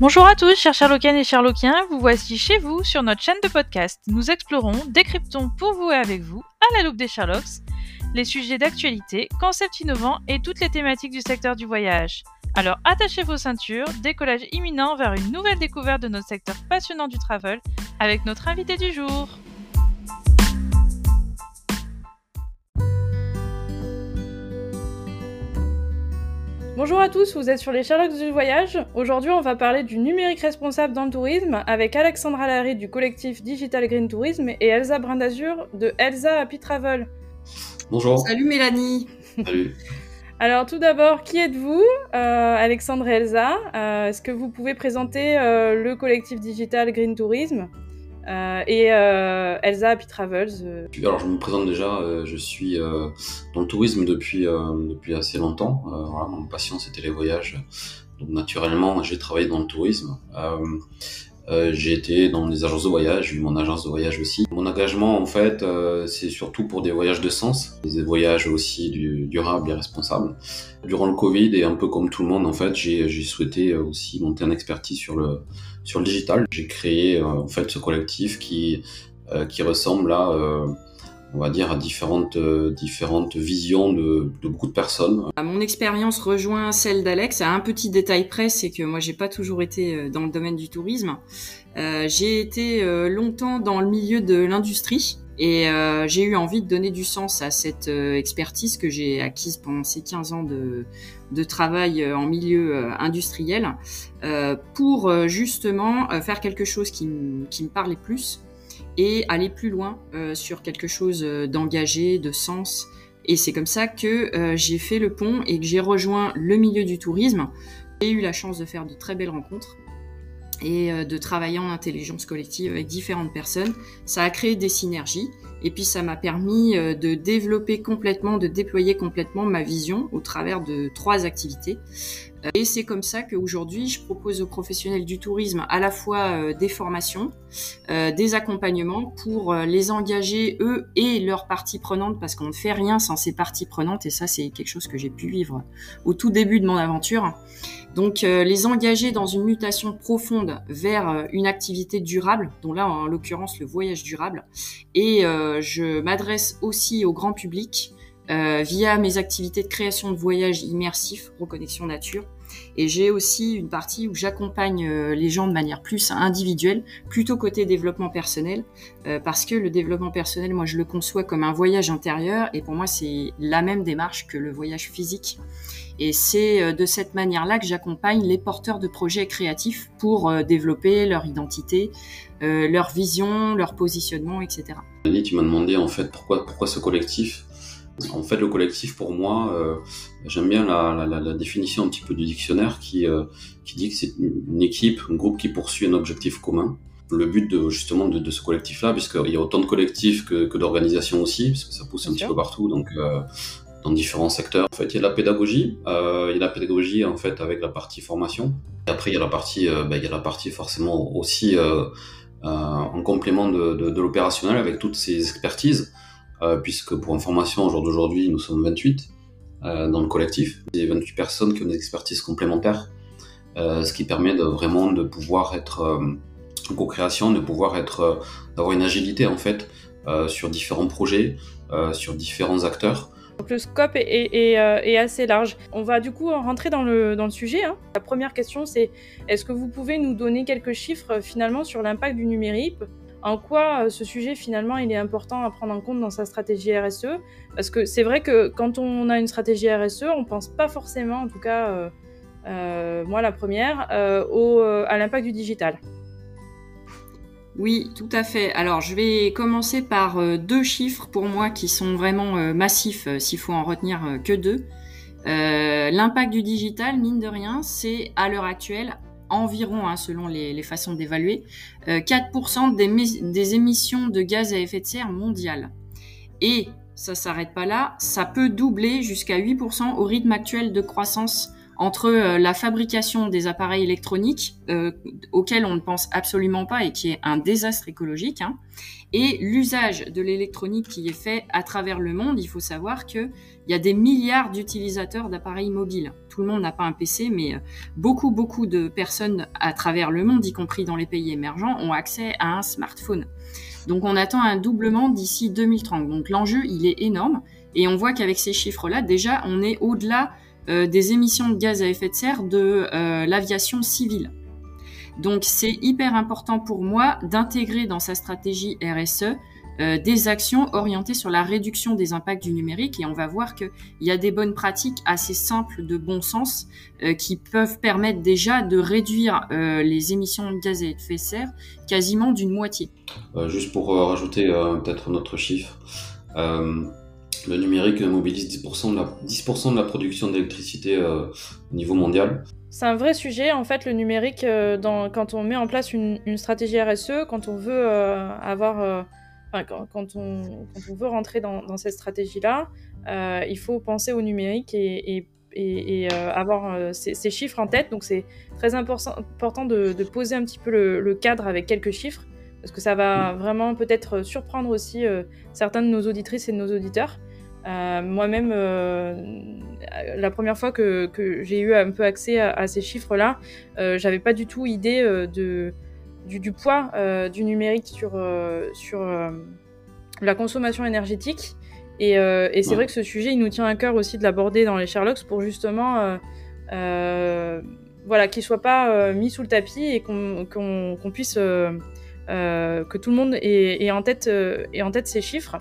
Bonjour à tous, chers Sherlockiennes et Sherlockiens, vous voici chez vous sur notre chaîne de podcast. Nous explorons, décryptons pour vous et avec vous, à la loupe des Sherlocks, les sujets d'actualité, concepts innovants et toutes les thématiques du secteur du voyage. Alors attachez vos ceintures, décollage imminent vers une nouvelle découverte de notre secteur passionnant du travel avec notre invité du jour. Bonjour à tous, vous êtes sur les Sherlocks du voyage. Aujourd'hui, on va parler du numérique responsable dans le tourisme avec Alexandra Larry du collectif Digital Green Tourism et Elsa Brindazur de Elsa Happy Travel. Bonjour. Salut Mélanie. Salut. Alors tout d'abord, qui êtes-vous euh, Alexandre et Elsa, euh, est-ce que vous pouvez présenter euh, le collectif Digital Green Tourism? Euh, et euh, Elsa Happy Travels. euh. Alors je me présente déjà, je suis dans le tourisme depuis, depuis assez longtemps. Voilà, mon passion c'était les voyages. Donc naturellement j'ai travaillé dans le tourisme. J'ai été dans des agences de voyage, j'ai eu mon agence de voyage aussi. Mon engagement en fait c'est surtout pour des voyages de sens, des voyages aussi du, durables et responsables. Durant le Covid et un peu comme tout le monde en fait j'ai souhaité aussi monter en expertise sur le, sur le digital. J'ai créé euh, en fait ce collectif qui, euh, qui ressemble à, euh, on va dire, à différentes, différentes visions de, beaucoup de personnes. Mon expérience rejoint celle d'Alex. À un petit détail près, c'est que moi j'ai pas toujours été dans le domaine du tourisme. J'ai été longtemps dans le milieu de l'industrie et euh, j'ai eu envie de donner du sens à cette euh, expertise que j'ai acquise pendant ces 15 ans de, travail euh, en milieu industriel pour justement faire quelque chose qui, me parlait plus et aller plus loin sur quelque chose d'engagé, de sens. Et c'est comme ça que j'ai fait le pont et que j'ai rejoint le milieu du tourisme. J'ai eu la chance de faire de très belles rencontres et euh, de travailler en intelligence collective avec différentes personnes. Ça a créé des synergies et puis ça m'a permis euh, de développer complètement, de déployer complètement ma vision au travers de trois activités. Euh, Et c'est comme ça qu'aujourd'hui, je propose aux professionnels du tourisme à la fois des formations, des accompagnements pour les engager eux et leurs parties prenantes parce qu'on ne fait rien sans ces parties prenantes et ça c'est quelque chose que j'ai pu vivre au tout début de mon aventure. Donc euh, les engager dans une mutation profonde vers euh, une activité durable, dont là en l'occurrence le voyage durable. Et euh, je m'adresse aussi au grand public via mes activités de création de voyages immersifs, reconnexion nature. Et j'ai aussi une partie où j'accompagne les gens de manière plus individuelle, plutôt côté développement personnel, parce que le développement personnel, moi, je le conçois comme un voyage intérieur, et pour moi, c'est la même démarche que le voyage physique. Et c'est euh, de cette manière-là que j'accompagne les porteurs de projets créatifs pour euh, développer leur identité, euh, leur vision, leur positionnement, etc. Denis, tu m'as demandé en fait pourquoi, pourquoi ce collectif? En fait, le collectif, pour moi, euh, j'aime bien la, la, la- la définition un petit peu du dictionnaire qui, euh, qui dit que c'est une équipe, un groupe qui poursuit un objectif commun. Le but de, justement de, de ce collectif-là, puisqu'il y a autant de collectifs que, que d'organisations aussi, parce que ça pousse un Bien petit sûr. peu partout, donc euh, dans différents secteurs. En fait, il y a la pédagogie, euh, il y a la pédagogie en fait avec la partie formation. Et après, il y a la partie, euh, ben, il y a la partie forcément aussi euh, en complément de, l'opérationnel avec toutes ces expertises, puisque pour information, au jour d'aujourd'hui, nous sommes 28 euh, dans le collectif, des 28 personnes qui ont des expertises complémentaires, ce qui permet de vraiment de pouvoir être en co-création, de pouvoir être, d'avoir une agilité en fait sur différents projets, sur différents acteurs. Donc le scope euh, est assez large. On va du coup rentrer dans le, sujet. hein. La première question, c'est est-ce que vous pouvez nous donner quelques chiffres euh, finalement sur l'impact du numérique? En quoi euh, ce sujet finalement il est important à prendre en compte dans sa stratégie RSE Parce que c'est vrai que quand on a une stratégie RSE, on pense pas forcément, en tout cas moi la première, à l'impact du digital. Oui, tout à fait. Alors, je vais commencer par euh, deux chiffres pour moi qui sont vraiment euh, massifs, euh, s'il faut en retenir que deux. L'impact du digital, mine de rien, c'est à l'heure actuelle environ, hein, selon les, façons d'évaluer, euh, 4% des, mé- des émissions de gaz à effet de serre mondiales. Et ça s'arrête pas là, ça peut doubler jusqu'à 8% au rythme actuel de croissance entre la fabrication des appareils électroniques, auxquels on ne pense absolument pas et qui est un désastre écologique, hein, et l'usage de l'électronique qui est fait à travers le monde. Il faut savoir qu'il y a des milliards d'utilisateurs d'appareils mobiles. Tout le monde n'a pas un PC, mais euh, beaucoup, beaucoup de personnes à travers le monde, y compris dans les pays émergents, ont accès à un smartphone. Donc on attend un doublement d'ici 2030. Donc l'enjeu, il est énorme. Et on voit qu'avec ces chiffres-là, déjà, on est au-delà euh, des émissions de gaz à effet de serre de euh, l'aviation civile. Donc c'est hyper important pour moi d'intégrer dans sa stratégie RSE euh, des actions orientées sur la réduction des impacts du numérique et on va voir qu'il y a des bonnes pratiques assez simples de bon sens euh, qui peuvent permettre déjà de réduire euh, les émissions de gaz à effet de serre quasiment d'une moitié. juste pour rajouter peut-être notre chiffre, le numérique mobilise 10% de la, 10 de la production d'électricité au niveau mondial. C'est un vrai sujet, en fait, le numérique, euh, dans, quand on met en place une, stratégie RSE, quand on veut euh, avoir. Euh, quand, on, on, veut rentrer dans, cette stratégie-là, il faut penser au numérique et, et, avoir ces, chiffres en tête. Donc, c'est très important de, poser un petit peu le, cadre avec quelques chiffres, parce que ça va vraiment peut-être surprendre aussi certains de nos auditrices et de nos auditeurs. Euh, moi-même, euh, la première fois que, j'ai eu un peu accès à, ces chiffres-là, euh, j'avais pas du tout idée de, du, poids du numérique sur, sur la consommation énergétique. Et, c'est vrai que ce sujet, il nous tient à cœur aussi de l'aborder dans les Sherlocks pour justement voilà, qu'il soit pas mis sous le tapis et qu'on puisse que tout le monde ait, en tête, ait en tête ces chiffres.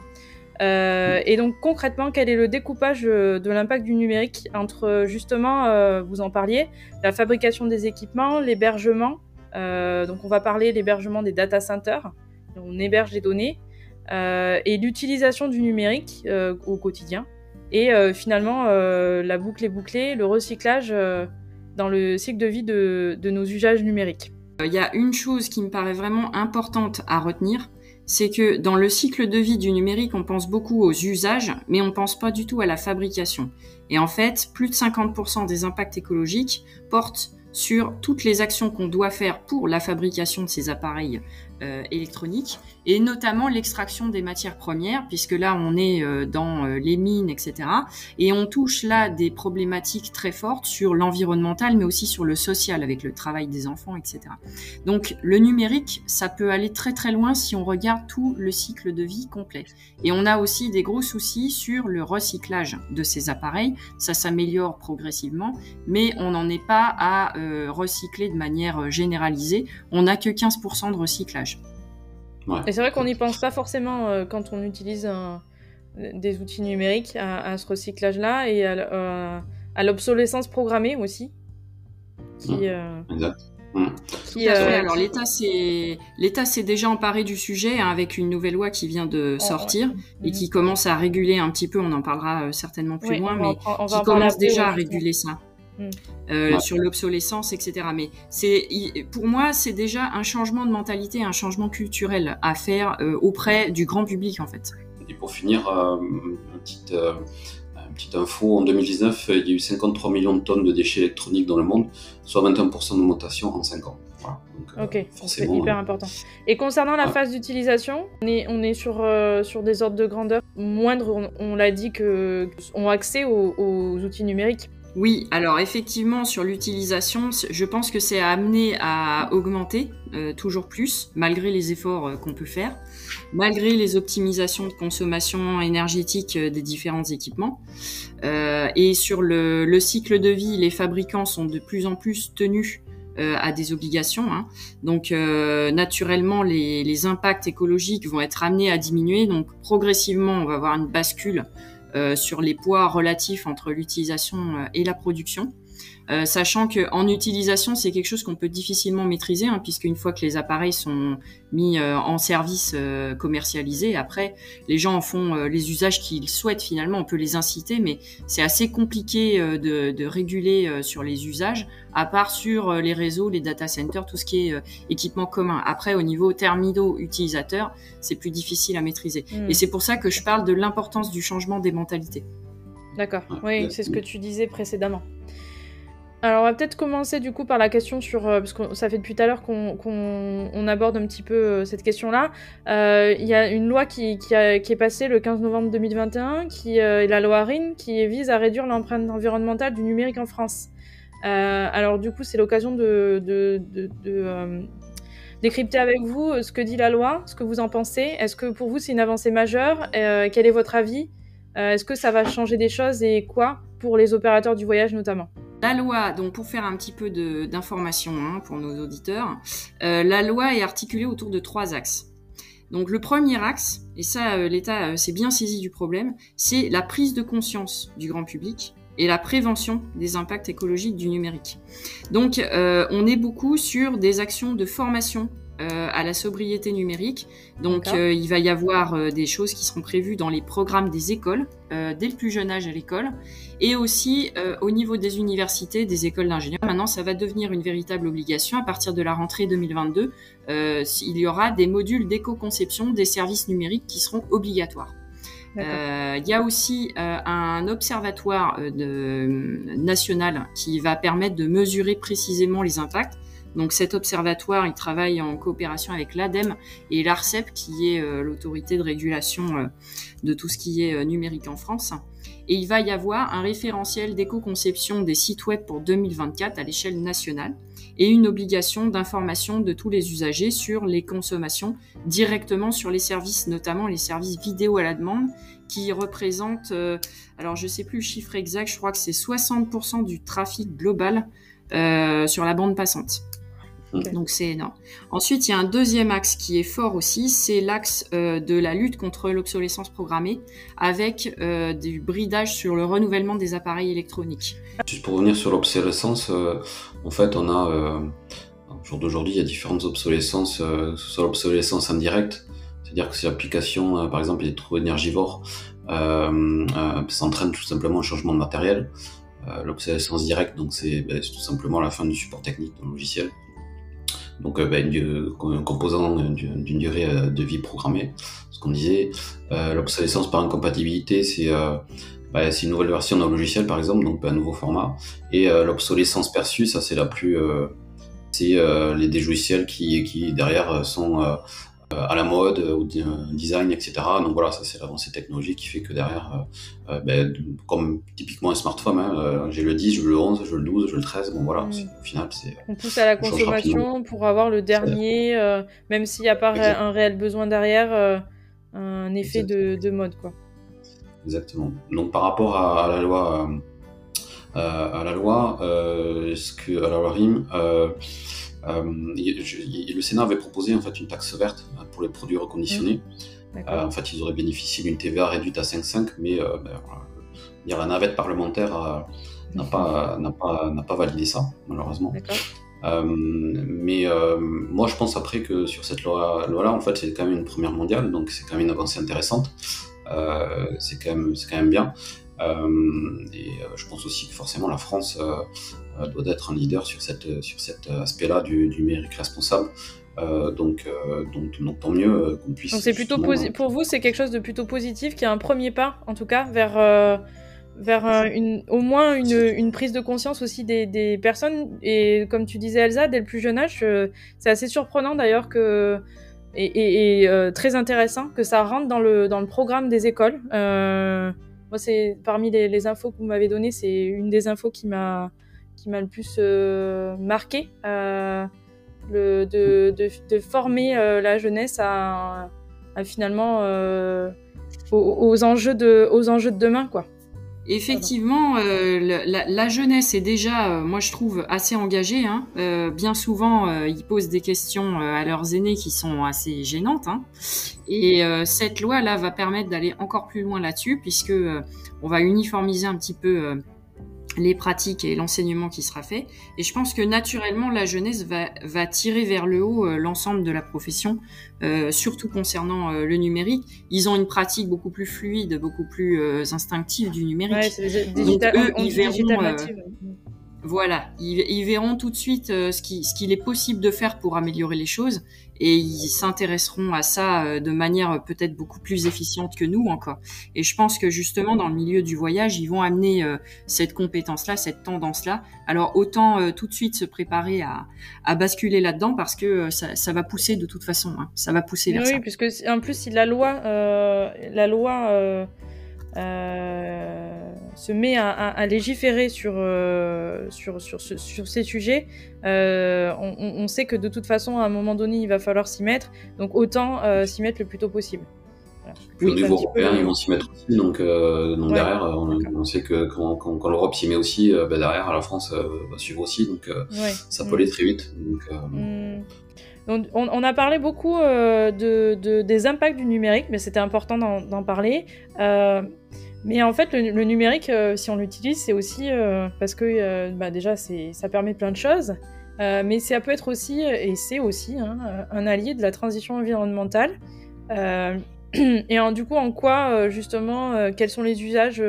Euh, et donc concrètement, quel est le découpage euh, de l'impact du numérique entre euh, justement, vous en parliez, la fabrication des équipements, l'hébergement. donc on va parler l'hébergement des data centers, on héberge les données, et l'utilisation du numérique au quotidien. Et finalement, la boucle est bouclée, le recyclage dans le cycle de vie de nos usages numériques. Il y a une chose qui me paraît vraiment importante à retenir, c'est que dans le cycle de vie du numérique, on pense beaucoup aux usages, mais on pense pas du tout à la fabrication. Et en fait, plus de 50% des impacts écologiques portent sur toutes les actions qu'on doit faire pour la fabrication de ces appareils euh, électroniques et notamment l'extraction des matières premières puisque là on est euh, dans euh, les mines etc et on touche là des problématiques très fortes sur l'environnemental mais aussi sur le social avec le travail des enfants etc donc le numérique ça peut aller très très loin si on regarde tout le cycle de vie complet. Et on a aussi des gros soucis sur le recyclage de ces appareils. Ça s'améliore progressivement mais on n'en est pas à recycler de manière généralisée. On n'a que 15% de recyclage et c'est vrai qu'on n'y pense pas forcément euh, quand on utilise des outils numériques à, ce recyclage-là et à, l'obsolescence programmée aussi. Qui, euh, exact. Mmh. Euh, alors l'État s'est l'État s'est déjà emparé du sujet hein, avec une nouvelle loi qui vient de oh, sortir et qui mmh. commence à réguler un petit peu. On en parlera certainement plus loin, mais qui commence déjà à réguler ça. Euh, sur l'obsolescence, etc. Mais c'est, pour moi, c'est déjà un changement de mentalité, un changement culturel à faire euh, auprès du grand public, en fait. Et pour finir, euh, une, petite, petite info, en 2019, il y a eu 53 millions de tonnes de déchets électroniques dans le monde, soit 21% d'augmentation en 5 ans. ok, c'est hyper important. Et concernant la phase d'utilisation, on est, on est sur, sur des ordres de grandeur moindres, on, l'a dit, que ont accès aux outils numériques oui, alors effectivement, sur l'utilisation, je pense que c'est amené à augmenter euh, toujours plus, malgré les efforts euh, qu'on peut faire, malgré les optimisations de consommation énergétique euh, des différents équipements. et sur le, cycle de vie, les fabricants sont de plus en plus tenus à des obligations. Hein. Donc naturellement, les, impacts écologiques vont être amenés à diminuer. Donc progressivement, on va avoir une bascule sur les poids relatifs entre l'utilisation euh, et la production. Euh, sachant que en utilisation, c'est quelque chose qu'on peut difficilement maîtriser, hein, puisque une fois que les appareils sont mis euh, en service euh, commercialisé, après les gens en font les usages qu'ils souhaitent. Finalement, on peut les inciter, mais c'est assez compliqué de, de, réguler sur les usages, à part sur les réseaux, les data centers, tout ce qui est équipement commun. Après, au niveau terminaux utilisateurs, c'est plus difficile à maîtriser. Hmm. Et c'est pour ça que je parle de l'importance du changement des mentalités. D'accord. Oui, c'est ce que tu disais précédemment. Alors, on va peut-être commencer du coup par la question sur. Euh, parce que ça fait depuis tout à l'heure qu'on aborde un petit peu euh, cette question-là. Euh, il y a une loi qui, qui, est passée le 15 novembre 2021, qui est la loi RIN, qui vise à réduire l'empreinte environnementale du numérique en France. alors, du coup, c'est l'occasion de, de, de décrypter avec vous ce que dit la loi, ce que vous en pensez. Est-ce que pour vous, c'est une avancée majeure? Quel est votre avis? Est-ce que ça va changer des choses et quoi? Pour les opérateurs du voyage notamment la loi, donc pour faire un petit peu d'information hein, pour nos auditeurs, euh, la loi est articulée autour de trois axes. Donc le premier axe, et ça euh, l'État euh, s'est bien saisi du problème, c'est la prise de conscience du grand public et la prévention des impacts écologiques du numérique. Donc on est beaucoup sur des actions de formation euh, à la sobriété numérique. Donc euh, il va y avoir euh, des choses qui seront prévues dans les programmes des écoles, dès le plus jeune âge à l'école, et aussi au niveau des universités, des écoles d'ingénieurs. Maintenant, ça va devenir une véritable obligation. À partir de la rentrée 2022, il y aura des modules d'éco-conception des services numériques qui seront obligatoires. Il y a aussi un observatoire national qui va permettre de mesurer précisément les impacts. Donc cet observatoire, il travaille en coopération avec l'ADEME et l'ARCEP, qui est euh, l'autorité de régulation euh, de tout ce qui est euh, numérique en France. Et il va y avoir un référentiel d'éco-conception des sites web pour 2024 à l'échelle nationale et une obligation d'information de tous les usagers sur les consommations directement sur les services, notamment les services vidéo à la demande, qui représentent, alors je sais plus le chiffre exact, je crois que c'est 60% du trafic global sur la bande passante. Donc c'est énorme. Ensuite, il y a un deuxième axe qui est fort aussi, c'est l'axe euh, de la lutte contre l'obsolescence programmée, avec euh, du bridage sur le renouvellement des appareils électroniques. Juste pour revenir sur l'obsolescence, euh, en fait, on a au jour d'aujourd'hui, il y a différentes obsolescences, soit l'obsolescence indirecte, c'est-à-dire que si l'application, par exemple, est trop énergivore, ça entraîne tout simplement un changement de matériel. l'obsolescence directe, donc c'est ben, tout simplement la fin du support technique d'un logiciel donc euh, bah, un composant d'une durée euh, de vie programmée. Ce qu'on disait, euh, l'obsolescence par incompatibilité, c'est bah, une nouvelle version d'un logiciel par exemple, donc un nouveau format. Et l'obsolescence perçue, ça c'est la plus, c'est les des logiciels qui, qui derrière sont euh, à la mode, au design, etc. Donc voilà, ça c'est l'avancée technologique qui fait que derrière, euh, euh, ben, comme typiquement un smartphone, hein, j'ai le 10, je veux le 11, je veux le 12, je veux le 13, bon voilà, mm. au final c'est... On pousse à la consommation pour avoir le dernier, même s'il n'y a pas un réel besoin derrière, un effet de, mode quoi. Exactement. Donc par rapport à, la loi, à la loi, ce que, à la loi RIM, euh, le Sénat avait proposé en fait une taxe verte euh, pour les produits reconditionnés. Mmh. Euh, en fait, ils auraient bénéficié d'une TVA réduite à 5,5, mais ben, la navette parlementaire n'a pas, pas, pas validé ça, malheureusement. mais moi, je pense après que sur cette loi-là, en fait, c'est quand même une première mondiale, donc c'est quand même une avancée intéressante. c'est quand, même, quand même bien. Et je pense aussi que forcément la France euh, doit être un leader sur, cette, sur cet aspect-là du, numérique responsable. Euh, donc, euh, donc, donc, tant mieux qu'on puisse. Donc c'est plutôt pour vous, c'est quelque chose de plutôt positif, qui est un premier pas, en tout cas, vers, vers une, au moins une, une, prise de conscience aussi des, des, personnes. Et comme tu disais, Elsa, dès le plus jeune âge, c'est assez surprenant d'ailleurs que. Et, et, très intéressant que ça rentre dans le, dans le programme des écoles. Moi, c'est parmi les, infos que vous m'avez données, c'est une des infos qui m'a qui m'a le plus euh, marqué, euh, de, former euh, la jeunesse à, finalement aux, enjeux de, aux enjeux de demain, quoi. Effectivement, la, jeunesse est déjà, moi je trouve, assez engagée. Hein. bien souvent, ils posent des questions à leurs aînés qui sont assez gênantes. Hein. Et cette loi-là va permettre d'aller encore plus loin là-dessus, puisque on va uniformiser un petit peu les pratiques et l'enseignement qui sera fait. Et je pense que naturellement, la jeunesse va, va tirer vers le haut euh, l'ensemble de la profession, euh, surtout concernant euh, le numérique. Ils ont une pratique beaucoup plus fluide, beaucoup plus instinctive du numérique. Ouais, Donc eux, ils verront, Voilà, ils, verront tout de suite ce qu'il ce est possible de faire pour améliorer les choses et ils s'intéresseront à ça euh, de manière peut-être beaucoup plus efficiente que nous encore. Et je pense que justement dans le milieu du voyage, ils vont amener euh, cette compétence-là, cette tendance-là. Alors autant tout de suite se préparer à, à basculer là-dedans parce que ça, ça, va pousser de toute façon, hein. ça va pousser vers oui, ça. Oui, puisque en plus si la loi, la loi euh, se met à, légiférer sur, euh, sur, sur, sur, ces sujets, euh, on, sait que de toute façon, à un moment donné, il va falloir s'y mettre. Donc autant s'y mettre le plus tôt possible. Au niveau européen, ils vont s'y mettre aussi. Donc, donc derrière, on, sait que quand, quand, l'Europe s'y met aussi, bah, derrière, la France va suivre aussi. Donc ça peut aller très vite. Donc, mm on, a parlé beaucoup euh, de, des impacts du numérique, mais c'était important d'en parler. Euh, mais en fait, le, numérique, euh, si on l'utilise, c'est aussi parce que bah, déjà, ça permet plein de choses. mais ça peut être aussi, et c'est aussi, hein, un allié de la transition environnementale. et du coup, en quoi, justement, quels sont les usages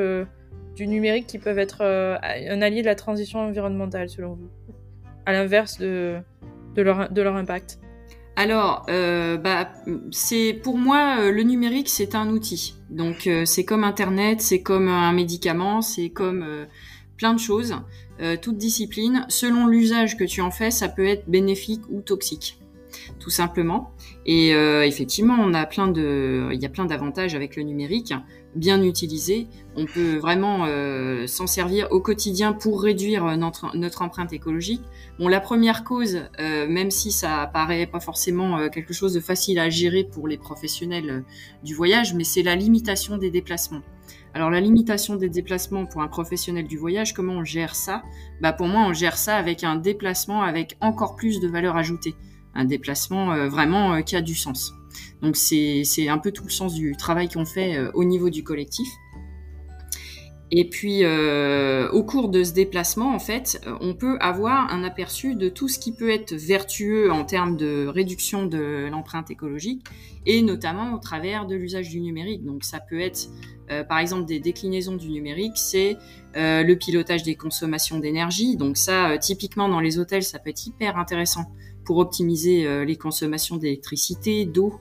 du numérique qui peuvent être un allié de la transition environnementale, selon vous? À l'inverse de, de leur impact alors, euh, bah, c'est pour moi euh, le numérique, c'est un outil. Donc, euh, c'est comme Internet, c'est comme un médicament, c'est comme plein de choses. toute discipline, selon l'usage que tu en fais, ça peut être bénéfique ou toxique, tout simplement. Et effectivement, on a plein de, il y a plein d'avantages avec le numérique bien utilisé, on peut vraiment euh, s'en servir au quotidien pour réduire notre, notre empreinte écologique. Bon, la première cause, euh, même si ça paraît pas forcément euh, quelque chose de facile à gérer pour les professionnels du voyage, mais c'est la limitation des déplacements. Alors la limitation des déplacements pour un professionnel du voyage, comment on gère ça? Bah pour moi, on gère ça avec un déplacement avec encore plus de valeur ajoutée, un déplacement vraiment qui a du sens. Donc c'est un peu tout le sens du travail qu'on fait euh, au niveau du collectif. Et puis, euh, au cours de ce déplacement, en fait, euh, on peut avoir un aperçu de tout ce qui peut être vertueux en termes de réduction de l'empreinte écologique, et notamment au travers de l'usage du numérique. Donc, ça peut être, par exemple, des déclinaisons du numérique, c'est le pilotage des consommations d'énergie. Donc, ça, typiquement dans les hôtels, ça peut être hyper intéressant pour optimiser les consommations d'électricité, d'eau,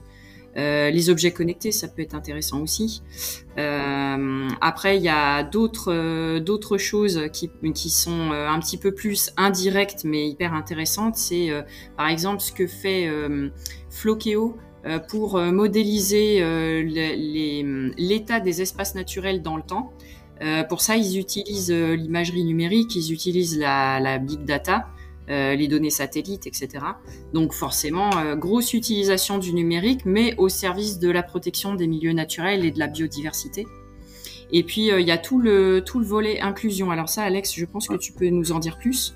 euh, les objets connectés, ça peut être intéressant aussi. Euh, après, il y a d'autres euh, d'autres choses qui, qui sont un petit peu plus indirectes mais hyper intéressantes. C'est par exemple ce que fait Flokeo pour modéliser l'état des espaces naturels dans le temps. pour ça, ils utilisent l'imagerie numérique, ils utilisent la, la big data euh, les données satellites, etc. Donc forcément, euh, grosse utilisation du numérique, mais au service de la protection des milieux naturels et de la biodiversité. Et puis, euh, il y a tout le, tout le volet inclusion. Alors ça, Alex, je pense que tu peux nous en dire plus.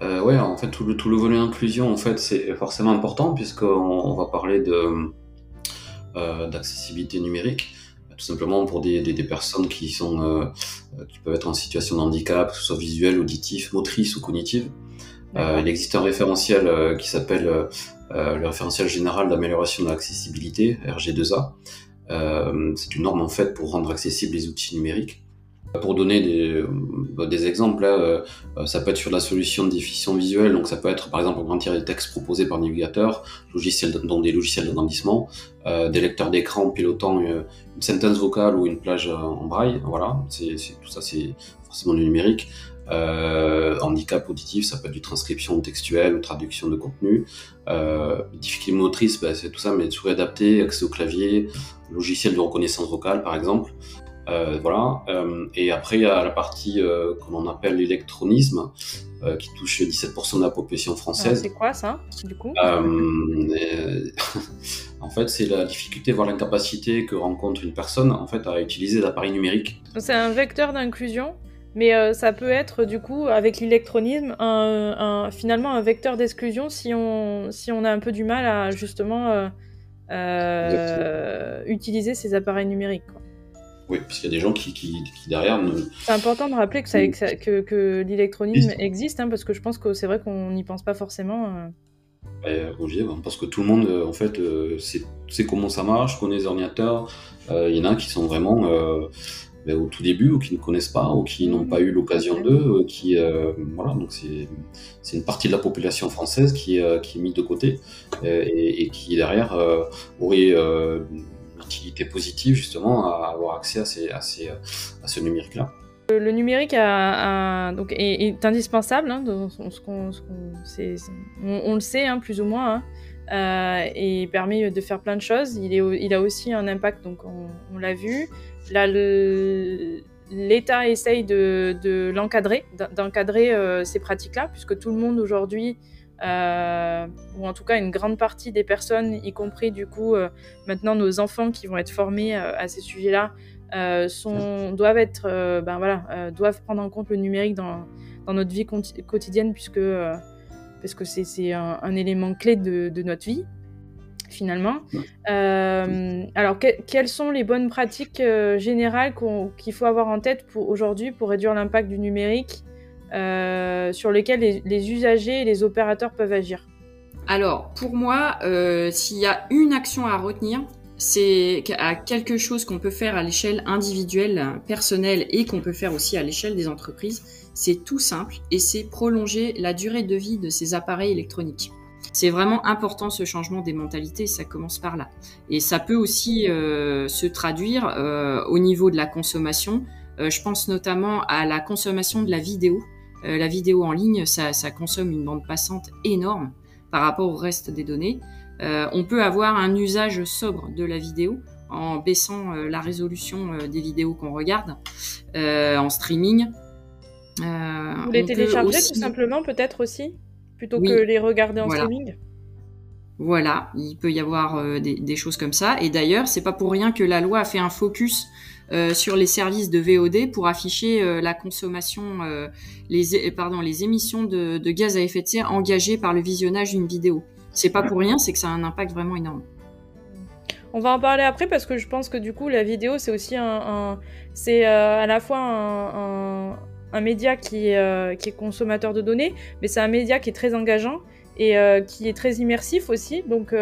Ouais, en fait, tout le, tout le volet inclusion, en fait, c'est forcément important puisqu'on on va parler de d'accessibilité numérique, tout simplement pour des, des, personnes qui sont qui peuvent être en situation de handicap, que ce soit visuel, auditif, motrice ou cognitive. Euh, il existe un référentiel euh, qui s'appelle euh, le référentiel général d'amélioration de l'accessibilité, RG2A. c'est une norme en fait pour rendre accessibles les outils numériques. Pour donner des, des exemples, là, ça peut être sur la solution de diffusion visuelle, donc ça peut être par exemple augmenter les textes proposés par navigateur, logiciel, dans des logiciels d'agrandissement, des lecteurs d'écran pilotant une, une, sentence vocale ou une plage en braille, voilà, c'est, tout ça c'est forcément du numérique. Euh, handicap auditif, ça peut être du transcription textuelle ou traduction de contenu. Euh, difficulté motrice, bah, c'est tout ça, mais souris adapté, accès au clavier, logiciel de reconnaissance vocale par exemple. Euh, voilà. Et après, il y a la partie qu'on appelle l'électronisme, qui touche 17% de la population française. c'est quoi ça, du coup? En fait, c'est la difficulté, voire l'incapacité que rencontre une personne en fait, à utiliser l'appareil numérique. C'est un vecteur d'inclusion? Mais euh, ça peut être du coup avec l'électronisme un, finalement un vecteur d'exclusion si on, si on a un peu du mal à justement euh, euh, utiliser ces appareils numériques. Quoi. Oui, parce qu'il y a des gens qui, qui, derrière ne... C'est important de rappeler que, ça, que, que l'électronisme existe, hein, parce que je pense que c'est vrai qu'on n'y pense pas forcément. Roger, parce que tout le monde, en fait, sait, comment ça marche, connaît les ordinateurs. Il y en a qui sont vraiment ben, au tout début ou qui ne connaissent pas ou qui n'ont pas eu l'occasion d'eux, qui voilà donc c'est c'est une partie de la population française qui qui est mise de côté et, et, qui derrière aurait une utilité positive justement à avoir accès à ces à ces à ce numérique là. Le numérique a, donc est, indispensable, hein, on, on, le sait hein, plus ou moins, hein, euh, et permet de faire plein de choses. Il, est, il a aussi un impact, donc on, l'a vu. Là, l'État essaye de, de l'encadrer, d'encadrer euh, ces pratiques-là, puisque tout le monde aujourd'hui, euh, ou en tout cas une grande partie des personnes, y compris du coup maintenant nos enfants qui vont être formés à ces sujets-là, sont, doivent être, ben voilà, doivent prendre en compte le numérique dans, dans notre vie quotidienne puisque parce que c'est un, un, élément clé de, de notre vie finalement. alors, quelles sont les bonnes pratiques générales qu'il faut avoir en tête pour aujourd'hui pour réduire l'impact du numérique sur lesquels les, les, usagers et les opérateurs peuvent agir? Alors, pour moi, s'il y a une action à retenir, c'est quelque chose qu'on peut faire à l'échelle individuelle, personnelle et qu'on peut faire aussi à l'échelle des entreprises. C'est tout simple et c'est prolonger la durée de vie de ces appareils électroniques. C'est vraiment important ce changement des mentalités, ça commence par là. Et ça peut aussi euh, se traduire euh, au niveau de la consommation. Euh, je pense notamment à la consommation de la vidéo. la vidéo en ligne, ça, consomme une bande passante énorme par rapport au reste des données. On peut avoir un usage sobre de la vidéo en baissant la résolution des vidéos qu'on regarde en streaming. Vous les télécharger tout simplement peut-être aussi, plutôt que les regarder en streaming voilà, il peut y avoir des, choses comme ça. Et d'ailleurs, c'est pas pour rien que la loi a fait un focus sur les services de VOD pour afficher la consommation, les, pardon, les émissions de, gaz à effet de serre engagées par le visionnage d'une vidéo. C'est pas pour rien, c'est que ça a un impact vraiment énorme. On va en parler après parce que je pense que du coup la vidéo c'est aussi un, c'est euh, à la fois un, média qui est, euh, qui est consommateur de données, mais c'est un média qui est très engageant et euh, qui est très immersif aussi. Donc,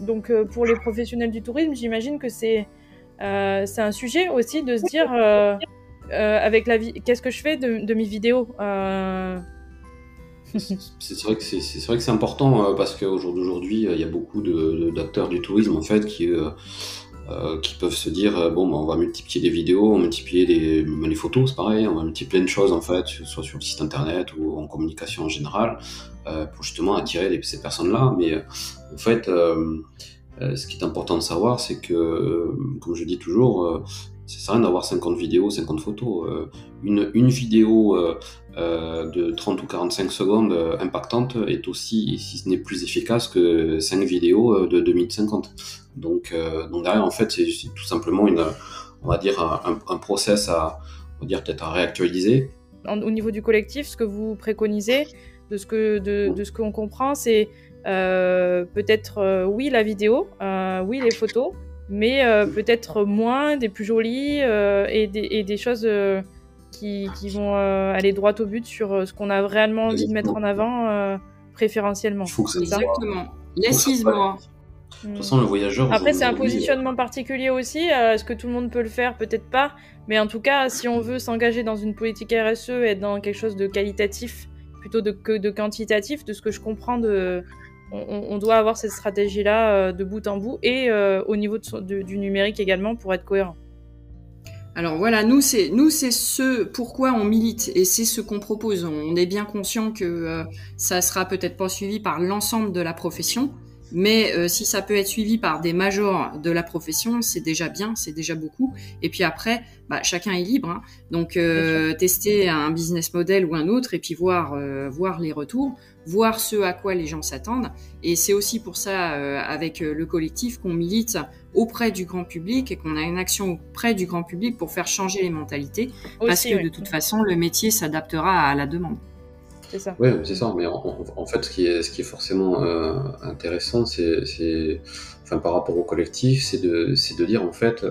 donc pour les professionnels du tourisme, j'imagine que c'est c'est un sujet aussi de se dire avec la vie, qu'est-ce que je fais de, mes vidéos c'est vrai que c'est vrai que c'est important euh, parce qu'au jour d'aujourd'hui, il y a beaucoup d'acteurs du tourisme en fait qui euh, euh, qui peuvent se dire bon, bah, on va multiplier des vidéos, on va multiplier les, les photos, c'est pareil, on va multiplier plein de choses en fait, soit sur le site internet ou en communication en général, pour justement attirer ces personnes-là. Mais en fait, ce qui est important de savoir, c'est que, comme je dis toujours, c'est rien d'avoir 50 vidéos, 50 photos. une, vidéo euh, de 30 ou 45 secondes euh, impactantes est aussi, si ce n'est plus efficace que 5 vidéos euh, de 2050. Donc, donc derrière, en fait, c'est tout simplement une, on va dire un, process à, on va dire peut-être à réactualiser. Au niveau du collectif, ce que vous préconisez, de ce que de, de ce qu'on comprend, c'est peut-être oui la vidéo, oui les photos, mais peut-être moins des plus jolies et des, et, des, choses qui, vont euh, aller droit au but sur euh, ce qu'on a réellement envie de mettre en avant euh, préférentiellement. Exactement. Laissez-moi. De toute façon, le voyageur. Après, c'est un positionnement particulier aussi. Est-ce que tout le monde peut le faire? Peut-être pas. Mais en tout cas, si on veut s'engager dans une politique RSE et être dans quelque chose de qualitatif plutôt de, que de quantitatif, de ce que je comprends, de, on, doit avoir cette stratégie-là de bout en bout et au niveau du numérique également pour être cohérent. Alors voilà, nous c'est nous c'est ce pourquoi on milite et c'est ce qu'on propose. On est bien conscient que euh, ça sera peut-être pas suivi par l'ensemble de la profession, mais euh, si ça peut être suivi par des majors de la profession, c'est déjà bien, c'est déjà beaucoup. Et puis après, bah, chacun est libre. Hein. Donc euh, tester un business model ou un autre et puis voir voir les retours voir ce à quoi les gens s'attendent. Et c'est aussi pour ça, euh, avec euh, le collectif, qu'on milite auprès du grand public et qu'on a une action auprès du grand public pour faire changer les mentalités. parce que de toute façon, le métier s'adaptera à la demande. Oui, c'est ça. Mais en, fait, ce qui est, forcément euh, intéressant, c'est, enfin, par rapport au collectif, c'est de, de dire en fait,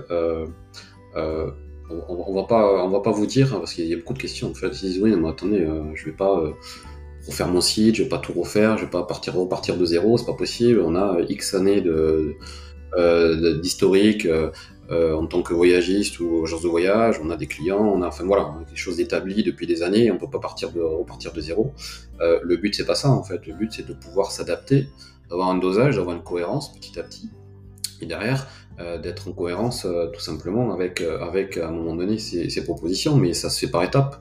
on, va pas, on va pas vous dire parce qu'il y a beaucoup de questions. En fait, ils disent oui, mais attendez, je vais pas refaire mon site, je vais pas tout refaire, je vais pas partir repartir de zéro, c'est pas possible. On a X années de euh, d'historique, euh, en tant que voyagiste ou agence de voyage, on a des clients, on a, enfin voilà, on a depuis des années, on peut pas partir de, repartir de zéro. le but c'est pas ça en fait, le but c'est de pouvoir s'adapter, d'avoir un dosage, d'avoir une cohérence petit à petit, et derrière d'être en cohérence tout simplement avec, avec à un moment donné ces, propositions, mais ça se fait par étapes.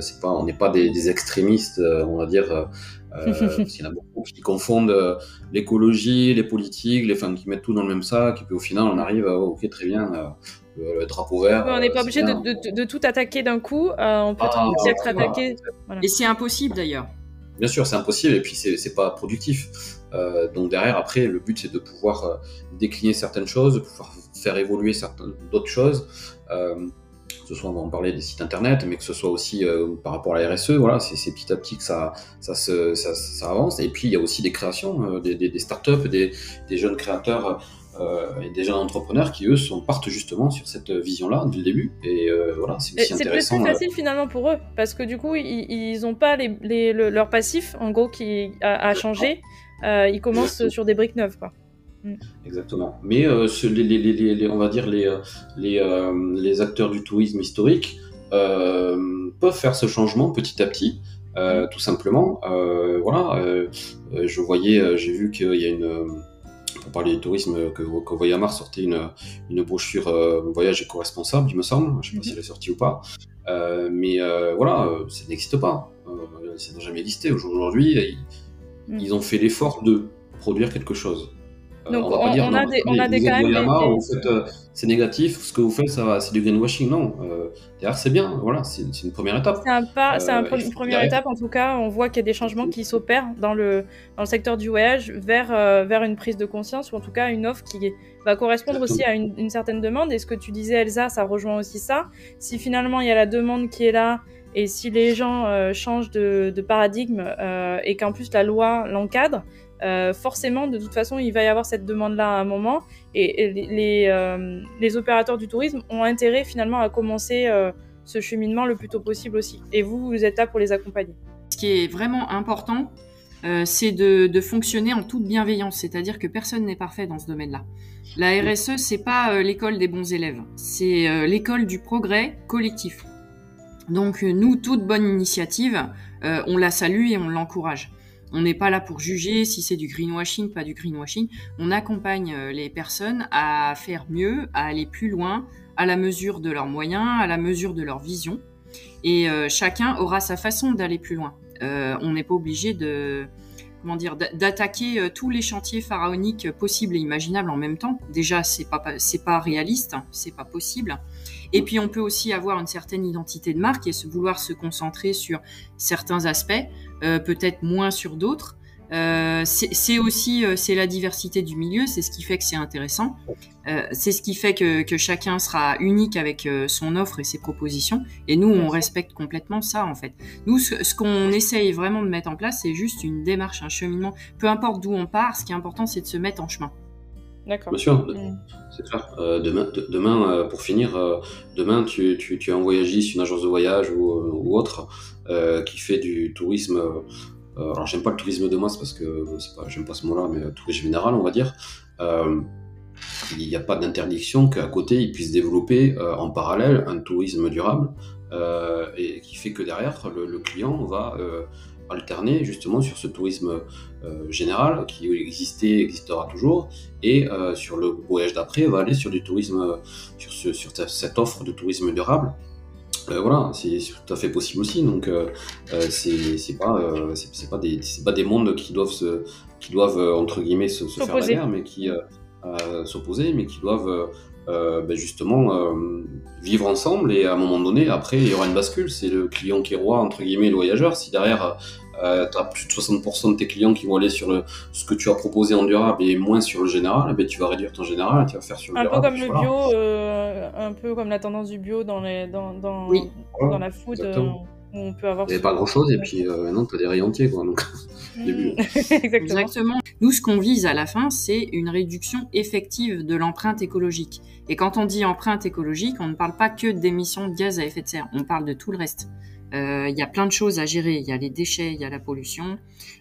c'est pas, on n'est pas des, extrémistes, on va dire euh, parce qu'il y en a beaucoup qui confondent euh, l'écologie, les politiques, les femmes qui mettent tout dans le même sac, et puis au final on arrive à, ok très bien, euh, le drapeau vert. on n'est pas obligé de, tout attaquer d'un coup, on peut ah, être attaqué. Et c'est impossible d'ailleurs. Bien sûr, c'est impossible et puis c'est pas productif. donc derrière, après, le but c'est de pouvoir décliner certaines choses, de pouvoir faire évoluer certaines d'autres choses que ce soit on va en parler des sites internet, mais que ce soit aussi euh, par rapport à la RSE, voilà, c'est petit à petit que ça, ça, se, ça, avance. Et puis il y a aussi des créations, euh, des, des, startups, des, des, jeunes créateurs euh, et des jeunes entrepreneurs qui eux sont, partent justement sur cette vision-là dès le début. Et voilà, c'est aussi intéressant. C'est plus facile finalement pour eux, parce que du coup ils n'ont pas les, les, leur passif en gros qui a, a changé. ils commencent sur des briques neuves, quoi. Mm. Exactement. Mais euh, les, on va dire les, euh, euh, les, acteurs du tourisme historique peuvent faire ce changement petit à petit. Mm. tout simplement, voilà. je voyais, j'ai vu qu'il y a une, pour parler du tourisme, que, que Voyamar sortait une, une brochure voyage éco-responsable, il me semble. Je ne sais pas mm-hmm. si elle est sortie ou pas. mais voilà, ça n'existe pas. ça n'a jamais existé. Aujourd'hui, mm. ils ont fait l'effort de produire quelque chose. Euh, Donc on, a des, on a des quand même. Euh, c'est négatif, ce que vous faites, ça c'est du greenwashing. Non, euh, derrière c'est bien, voilà, c'est une première étape. C'est un pas, c'est une première étape en tout cas. On voit qu'il y a des changements qui s'opèrent dans le dans le secteur du voyage vers vers une prise de conscience ou en tout cas une offre qui va correspondre aussi à une, certaine demande. Et ce que tu disais, Elsa, ça rejoint aussi ça. Si finalement il y a la demande qui est là et si les gens changent de, de paradigme et qu'en plus la loi l'encadre, euh, forcément, de toute façon, il va y avoir cette demande-là à un moment. Et, les, euh, les, opérateurs du tourisme ont intérêt finalement à commencer euh, ce cheminement le plus tôt possible aussi. Et vous, vous êtes là pour les accompagner. Ce qui est vraiment important, c'est de, de, fonctionner en toute bienveillance, c'est-à-dire que personne n'est parfait dans ce domaine-là. La RSE, c'est pas l'école des bons élèves, c'est l'école du progrès collectif. Donc nous, toute bonne initiative, on la salue et on l'encourage. On n'est pas là pour juger si c'est du greenwashing, pas du greenwashing. On accompagne euh, les personnes à faire mieux, à aller plus loin, à la mesure de leurs moyens, à la mesure de leur vision. Et euh, chacun aura sa façon d'aller plus loin. Euh, on n'est pas obligé de comment dire d'attaquer tous les chantiers pharaoniques possibles et imaginables en même temps. Déjà, c'est pas c'est pas réaliste, hein, c'est pas possible. Et puis on peut aussi avoir une certaine identité de marque et se vouloir se concentrer sur certains aspects, peut-être moins sur d'autres. Euh, c'est aussi euh, c'est la diversité du milieu, c'est ce qui fait que c'est intéressant. c'est ce qui fait que, que, chacun sera unique avec son offre et ses propositions. Et nous, on respecte complètement ça en fait. Nous, ce, ce qu'on essaye vraiment de mettre en place, c'est juste une démarche, un cheminement. Peu importe d'où on part, ce qui est important, c'est de se mettre en chemin. D'accord. Bien sûr, mm. c'est clair. Euh, demain, demain euh, pour finir, euh, demain, tu, tu, tu, es un voyagiste, une agence de voyage ou, ou autre qui fait du tourisme. alors, j'aime pas le tourisme de masse parce que pas, j'aime pas ce mot-là, mais tourisme général, on va dire. il n'y a pas d'interdiction qu'à côté, il puisse développer en parallèle un tourisme durable et qui fait que derrière, le, client va alterner justement sur ce tourisme euh, général qui existait, existera toujours, et euh, sur le voyage d'après, va aller sur du tourisme, sur cette offre de tourisme durable. Euh, voilà, c'est tout à fait possible aussi. Donc, c'est pas, c'est pas des, pas des mondes qui doivent se, qui doivent entre guillemets se, se faire la guerre, mais qui s'opposer, mais qui doivent ben justement vivre ensemble et à un moment donné, après, il y aura une bascule. C'est le client qui est roi, entre guillemets, le voyageur. Si derrière, euh, tu as plus de 60% de tes clients qui vont aller sur le, ce que tu as proposé en durable et moins sur le général, ben, tu vas réduire ton général et tu vas faire sur le un durable. Peu comme le bio, euh, un peu comme la tendance du bio dans, les, dans, dans, dans la food. Euh, on peut avoir. Il n'y pas grand chose et puis maintenant tu as des rayons entiers. Quoi, donc, Exactement. Exactement. Nous, ce qu'on vise à la fin, c'est une réduction effective de l'empreinte écologique. Et quand on dit empreinte écologique, on ne parle pas que d'émissions de gaz à effet de serre, on parle de tout le reste. Euh, il y a plein de choses à gérer. Il y a les déchets, il y a la pollution,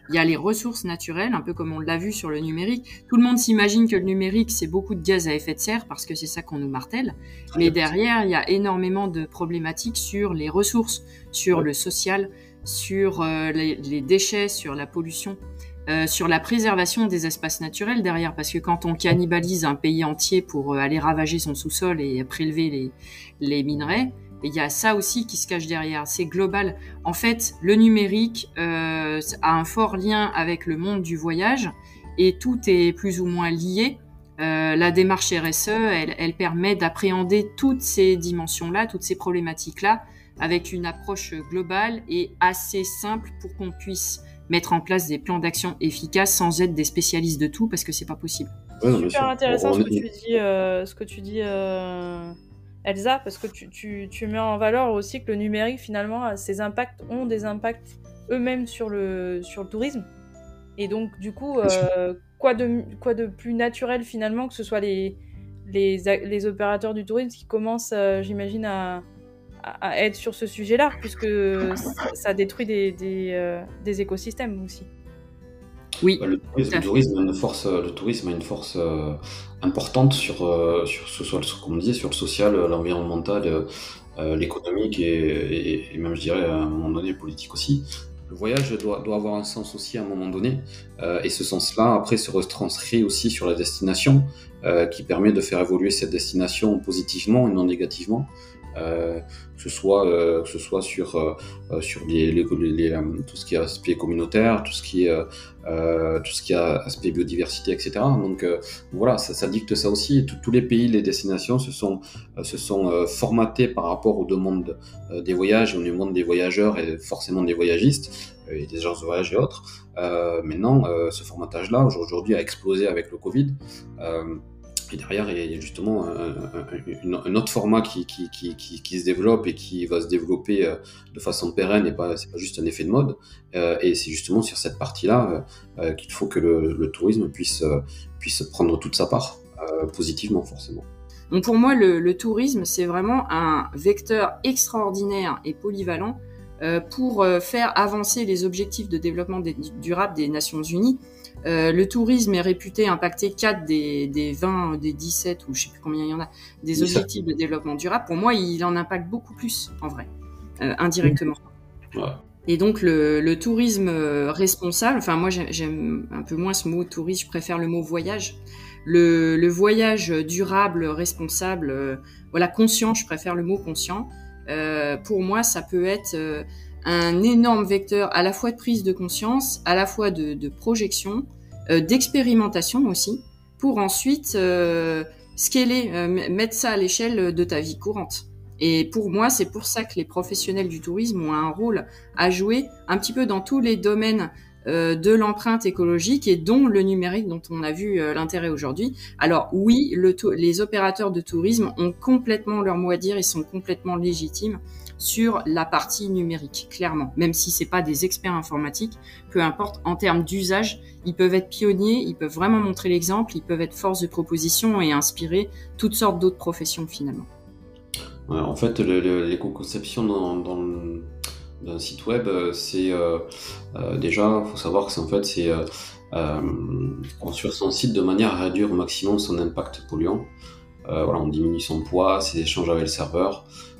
il y a les ressources naturelles, un peu comme on l'a vu sur le numérique. Tout le monde s'imagine que le numérique, c'est beaucoup de gaz à effet de serre parce que c'est ça qu'on nous martèle. Mais derrière, il y a énormément de problématiques sur les ressources, sur le social, sur euh, les, les, déchets, sur la pollution. Euh, sur la préservation des espaces naturels derrière, parce que quand on cannibalise un pays entier pour euh, aller ravager son sous-sol et prélever les, les minerais, il y a ça aussi qui se cache derrière. C'est global. En fait, le numérique euh, a un fort lien avec le monde du voyage et tout est plus ou moins lié. Euh, la démarche RSE, elle, elle permet d'appréhender toutes ces dimensions-là, toutes ces problématiques-là, avec une approche globale et assez simple pour qu'on puisse mettre en place des plans d'action efficaces sans être des spécialistes de tout parce que c'est pas possible. C'est super intéressant ce que, tu dis, euh, ce que tu dis, euh, Elsa, parce que tu, tu, tu, mets en valeur aussi que le numérique finalement, ses impacts ont des impacts eux-mêmes sur le, sur le tourisme. Et donc du coup, euh, quoi, de, quoi de plus naturel finalement que ce soit les, les, les opérateurs du tourisme qui commencent, j'imagine, à, à, être sur ce sujet-là, puisque ça, détruit des, des, euh, des, écosystèmes aussi. Oui. Le tourisme, le tourisme, a une force, le tourisme a une force euh, importante sur, euh, sur ce, comme on disait, sur le social, l'environnemental, l'économique et, et, même, je dirais, à un moment donné, politique aussi. Le voyage doit, doit avoir un sens aussi à un moment donné, et ce sens-là, après, se retranscrit aussi sur la destination, qui permet de faire évoluer cette destination positivement et non négativement. Euh, que ce soit euh, que ce soit sur euh, sur les, tout ce qui est aspect communautaire, tout ce qui est tout ce qui a aspect biodiversité, etc. Donc voilà, ça, ça, dicte ça aussi. tous les pays, les destinations se sont se sont formatés par rapport aux demandes des voyages, aux demandes des voyageurs et forcément des voyagistes et des agences de voyage et autres. maintenant, ce formatage-là aujourd'hui a explosé avec le Covid. Et derrière, il y a justement un, autre format qui, qui, qui, qui, se développe et qui va se développer euh, de façon pérenne et pas, c'est pas juste un effet de mode. Euh, et c'est justement sur cette partie-là euh, qu'il faut que le, tourisme puisse, puisse prendre toute sa part, positivement forcément. Donc pour moi, le tourisme, c'est vraiment un vecteur extraordinaire et polyvalent pour faire avancer les objectifs de développement durable des Nations Unies. Euh, le tourisme est réputé impacter 4 des, des 20, des 17 ou je sais plus combien il y en a, des objectifs de développement durable. Pour moi, il en impacte beaucoup plus en vrai, euh, indirectement. Et donc le, le, tourisme euh, responsable, enfin moi j'aime un peu moins ce mot tourisme, je préfère le mot voyage. Le, le voyage durable, responsable, euh, voilà conscient, je préfère le mot conscient. Pour moi, ça peut être un énorme vecteur à la fois de prise de conscience, à la fois de, de projection, euh, d'expérimentation aussi, pour ensuite euh, scaler, euh, mettre ça à l'échelle de ta vie courante. Et pour moi, c'est pour ça que les professionnels du tourisme ont un rôle à jouer un petit peu dans tous les domaines euh, de l'empreinte écologique et dont le numérique dont on a vu euh, l'intérêt aujourd'hui. Alors oui, le les opérateurs de tourisme ont complètement leur mot à dire, ils sont complètement légitimes sur la partie numérique, clairement. Même si c'est pas des experts informatiques, peu importe, en termes d'usage, ils peuvent être pionniers, ils peuvent vraiment montrer l'exemple, ils peuvent être force de proposition et inspirer toutes sortes d'autres professions finalement. en fait, l'éco-conception dans, d'un site web, euh, c'est euh, euh, déjà, faut savoir que c'est en fait c'est construire son site de manière à réduire au maximum son impact polluant. voilà, on diminue son poids, ses échanges avec le serveur, euh,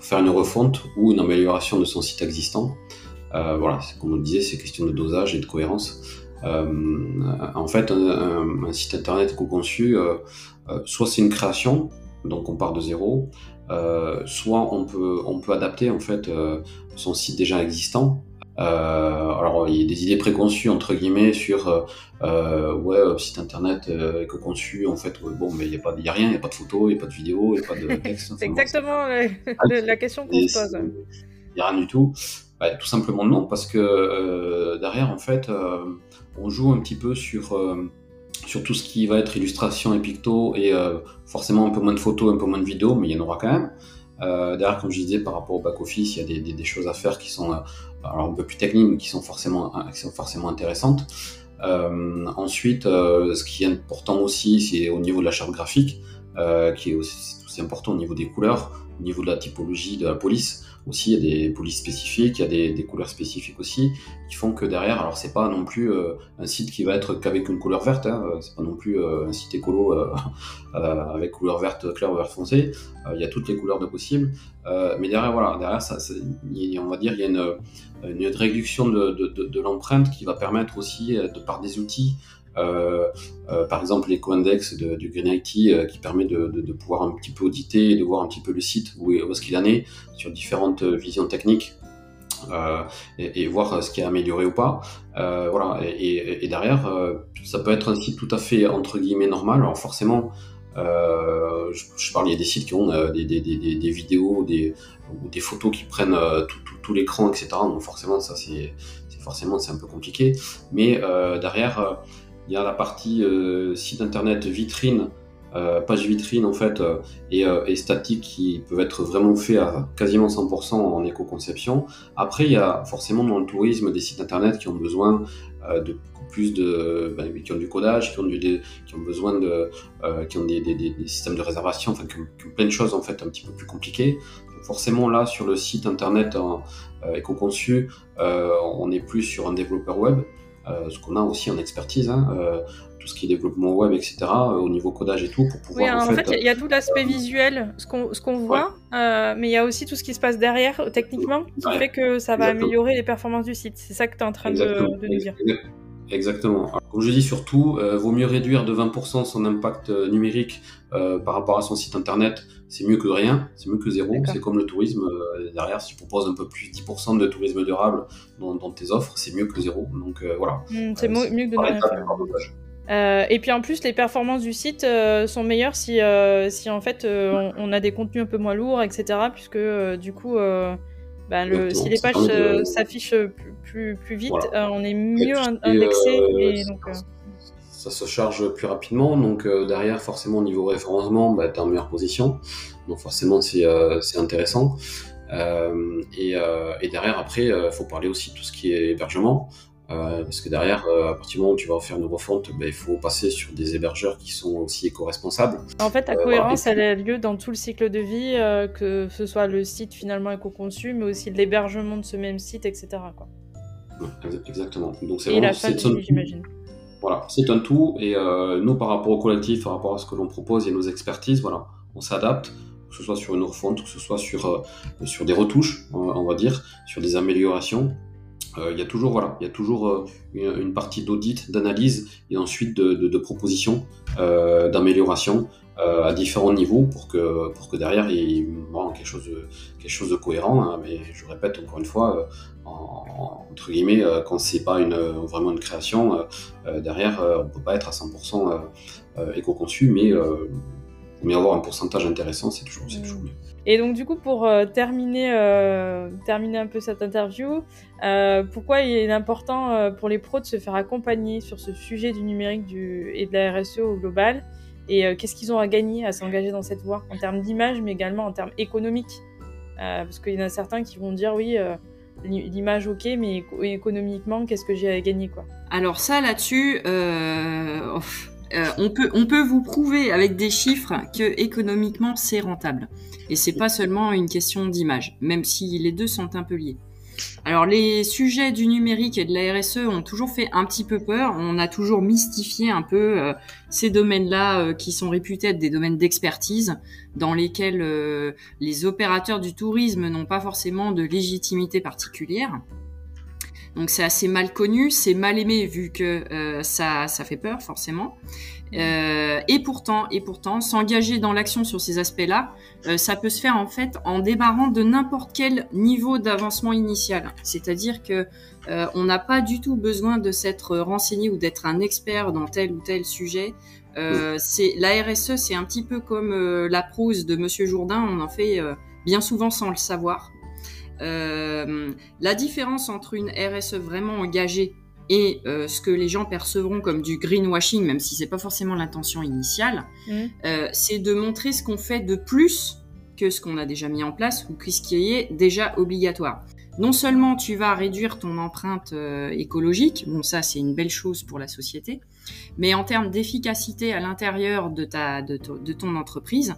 faire une refonte ou une amélioration de son site existant. Euh, voilà, comme on le disait, c'est question de dosage et de cohérence. Euh, en fait, un, site internet co-conçu, soit c'est une création, donc on part de zéro, soit on peut, on peut adapter en fait son site déjà existant euh, alors il y a des idées préconçues entre guillemets sur euh, euh ouais site internet euh, éco-conçu en fait bon mais il y a pas il y a rien il y a pas de photos il y a pas de vidéos il y a pas de texte c'est exactement la, la, question qu'on se pose. il y a rien du tout. Bah, tout simplement non parce que derrière en fait on joue un petit peu sur sur tout ce qui va être illustration et picto et forcément un peu moins de photos un peu moins de vidéos mais il y en aura quand même. Euh, derrière, comme je disais, par rapport au back-office, il y a des, des, des, choses à faire qui sont euh, alors un peu plus techniques, mais qui sont forcément, qui sont forcément intéressantes. Euh, ensuite, euh, ce qui est important aussi, c'est au niveau de la charte graphique, euh, qui est aussi, important au niveau des couleurs, au niveau de la typologie de la police. Aussi, il y a des polices spécifiques, il y a des, des, couleurs spécifiques aussi, qui font que derrière, alors c'est pas non plus euh, un site qui va être qu'avec une couleur verte, hein, c'est pas non plus euh, un site écolo euh, avec couleur verte claire ou vert foncé, il y a toutes les couleurs de possible, mais derrière, voilà, derrière, ça, on va dire, il y a une, une réduction de, de, l'empreinte qui va permettre aussi, de par des outils, euh, euh, par exemple l'éco-index du Green IT euh, qui permet de, pouvoir un petit peu auditer et de voir un petit peu le site où, où est-ce qu'il en est sur différentes visions techniques euh, et, voir ce qui est amélioré ou pas. Euh, voilà. Et, derrière, ça peut être un site tout à fait entre guillemets normal. Alors forcément, euh, je, je, parle, il y a des sites qui ont des, des, des, des, vidéos, des, ou des photos qui prennent tout l'écran, etc. Donc forcément, ça c'est forcément c'est un peu compliqué. Mais derrière il y a la partie euh, site internet vitrine, euh, page vitrine en fait, euh, et, statique qui peuvent être vraiment faits à quasiment 100% en éco-conception. Après, il y a forcément dans le tourisme des sites internet qui ont besoin de plus de, ben, qui ont du codage, qui ont, du, qui ont besoin de, qui ont des, des, des, systèmes de réservation, enfin, qui ont, plein de choses en fait un petit peu plus compliquées. Forcément, là, sur le site internet éco-conçu, on est plus sur un développeur web. Euh, ce qu'on a aussi en expertise, hein, euh, tout ce qui est développement web, etc., euh, au niveau codage et tout, pour pouvoir. Oui, en, fait, il y a tout l'aspect visuel, ce qu'on qu'on voit, mais il y a aussi tout ce qui se passe derrière, techniquement, qui fait que ça va améliorer les performances du site. C'est ça que tu es en train de, de, nous dire. Exactement. Alors, comme je dis surtout, euh, vaut mieux réduire de 20% son impact euh, numérique euh, par rapport à son site internet. C'est mieux que rien, c'est mieux que zéro. C'est comme le tourisme. Euh, derrière, si tu proposes un peu plus 10% de tourisme durable dans, dans tes offres, c'est mieux que zéro. Donc voilà. Mmh, c'est mieux que de ne rien et puis en plus, les performances du site sont meilleures si, si en fait on, on, a des contenus un peu moins lourds, etc. Puisque du coup, bah, le, si les pages de... s'affichent plus, plus, plus, vite, voilà. euh, on est mieux indexé. Euh, et donc, euh... Ça se charge plus rapidement, donc euh, derrière, forcément, au niveau référencement, bah, tu es en meilleure position. Donc forcément, c'est euh, intéressant. Et, et, derrière, après, il faut parler aussi de tout ce qui est hébergement. Euh, parce que derrière, euh, à partir du moment où tu vas faire une refonte, ben, il faut passer sur des hébergeurs qui sont aussi éco-responsables. En fait, la euh, cohérence, elle a lieu dans tout le cycle de vie, que ce soit le site finalement éco-conçu, mais aussi l'hébergement de ce même site, etc. Quoi. Exactement. Donc, fin de vie, j'imagine. Voilà, c'est un tout. Et nous, par rapport au collectif, par rapport à ce que l'on propose et nos expertises, voilà, on s'adapte que ce soit sur une refonte, que ce soit sur, sur des retouches, on va dire, sur des améliorations il y a toujours voilà, il y a toujours euh, une, partie d'audit, d'analyse et ensuite de, de, propositions euh, d'amélioration euh, à différents niveaux pour que pour que derrière il ait bon, quelque chose de quelque chose de cohérent. Hein, mais je répète encore une fois, euh, en, en, entre guillemets, quand c'est pas une vraiment une création, derrière on peut pas être à 100% éco-conçu, mais mais avoir un pourcentage intéressant, c'est toujours, c'est toujours mieux. Et donc du coup, pour euh, terminer, euh, terminer un peu cette interview, euh, pourquoi il est important euh, pour les pros de se faire accompagner sur ce sujet du numérique du, et de la RSE au global? Et euh, qu'est-ce qu'ils ont à gagner à s'engager dans cette voie en termes d'image, mais également en termes économiques? Parce qu'il y en a certains qui vont dire oui, l'image ok, mais économiquement, qu'est-ce que j'ai à gagner quoi? Alors ça là-dessus... Euh, on, peut, vous prouver avec des chiffres que économiquement c'est rentable. Et c'est pas seulement une question d'image, même si les deux sont un peu liés. Alors les sujets du numérique et de la RSE ont toujours fait un petit peu peur. On a toujours mystifié un peu euh, ces domaines-là euh, qui sont réputés être des domaines d'expertise, dans lesquels les opérateurs du tourisme n'ont pas forcément de légitimité particulière. Donc c'est assez mal connu, c'est mal aimé vu que euh, ça, ça fait peur forcément. Euh, et pourtant, et pourtant, s'engager dans l'action sur ces aspects-là, euh, ça peut se faire en fait en démarrant de n'importe quel niveau d'avancement initial. C'est-à-dire que euh, on n'a pas du tout besoin de s'être renseigné ou d'être un expert dans tel ou tel sujet. Euh, c'est la RSE, c'est un petit peu comme la prose de Monsieur Jourdain. On en fait bien souvent sans le savoir. Euh, la différence entre une RSE vraiment engagée et euh, ce que les gens percevront comme du greenwashing, même si c'est pas forcément l'intention initiale, mmh. euh, c'est de montrer ce qu'on fait de plus que ce qu'on a déjà mis en place ou ce qui est déjà obligatoire. non seulement tu vas réduire ton empreinte écologique, bon ça c'est une belle chose pour la société, mais en termes d'efficacité à l'intérieur de, ta, de, ton entreprise,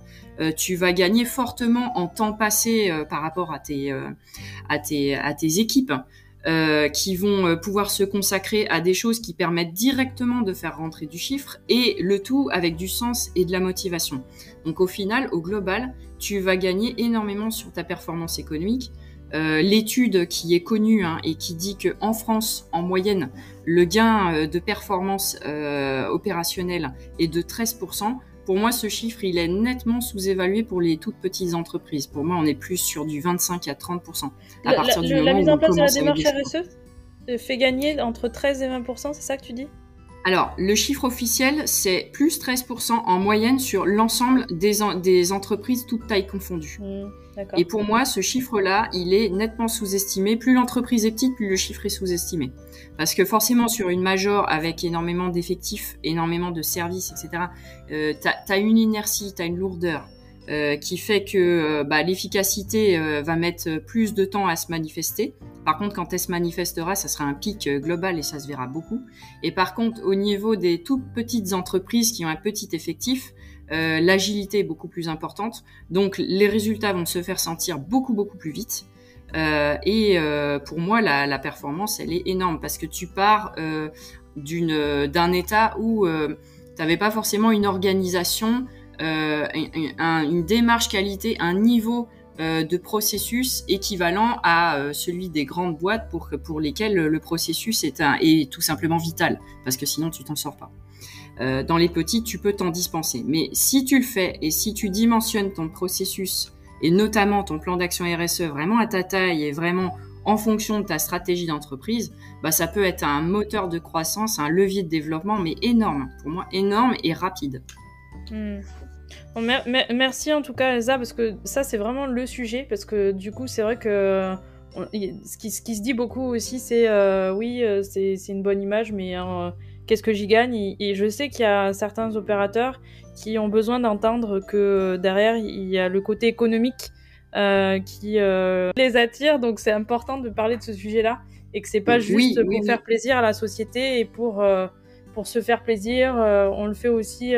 tu vas gagner fortement en temps passé par rapport à tes, à tes, à tes équipes. Euh, qui vont euh, pouvoir se consacrer à des choses qui permettent directement de faire rentrer du chiffre et le tout avec du sens et de la motivation. Donc au final, au global, tu vas gagner énormément sur ta performance économique. Euh, L'étude qui est connue hein, et qui dit que en France, en moyenne, le gain euh, de performance euh, opérationnelle est de 13%. Pour moi, ce chiffre, il est nettement sous-évalué pour les toutes petites entreprises. Pour moi, on est plus sur du 25 à 30 à partir du moment La mise en place de la démarche RSE fait gagner entre 13 et 20 c'est ça que tu dis? Alors, le chiffre officiel, c'est plus 13% en moyenne sur l'ensemble des, des, entreprises toutes tailles confondues. Mmh, et pour moi, ce chiffre-là, il est nettement sous-estimé. Plus l'entreprise est petite, plus le chiffre est sous-estimé. Parce que forcément, sur une major avec énormément d'effectifs, énormément de services, etc., euh, tu as, une inertie, tu as une lourdeur. Euh, qui fait que euh, bah, l'efficacité euh, va mettre plus de temps à se manifester. Par contre, quand elle se manifestera, ça sera un pic global et ça se verra beaucoup. Et par contre, au niveau des toutes petites entreprises qui ont un petit effectif, l'agilité est beaucoup plus importante. Donc, les résultats vont se faire sentir beaucoup, beaucoup plus vite. et pour moi, la, performance, elle est énorme parce que tu pars d'un état où tu n'avais pas forcément une organisation euh, une démarche qualité, un niveau euh, de processus équivalent à euh, celui des grandes boîtes pour, pour lesquelles le processus est, un, est tout simplement vital, parce que sinon tu t'en sors pas. dans les petits, tu peux t'en dispenser. Mais si tu le fais et si tu dimensionnes ton processus et notamment ton plan d'action RSE vraiment à ta taille et vraiment en fonction de ta stratégie d'entreprise, bah ça peut être un moteur de croissance, un levier de développement, mais énorme. Pour moi, énorme et rapide. Merci en tout cas Elsa parce que ça c'est vraiment le sujet parce que du coup c'est vrai que ce, qui, ce, qui, se dit beaucoup aussi c'est euh, oui euh, c'est une bonne image mais hein, qu'est-ce que j'y gagne? Et, je sais qu'il y a certains opérateurs qui ont besoin d'entendre que derrière il y a le côté économique euh, qui les attire. Donc c'est important de parler de ce sujet là et que c'est pas juste pour faire plaisir à la société et pour pour se faire plaisir. On le fait aussi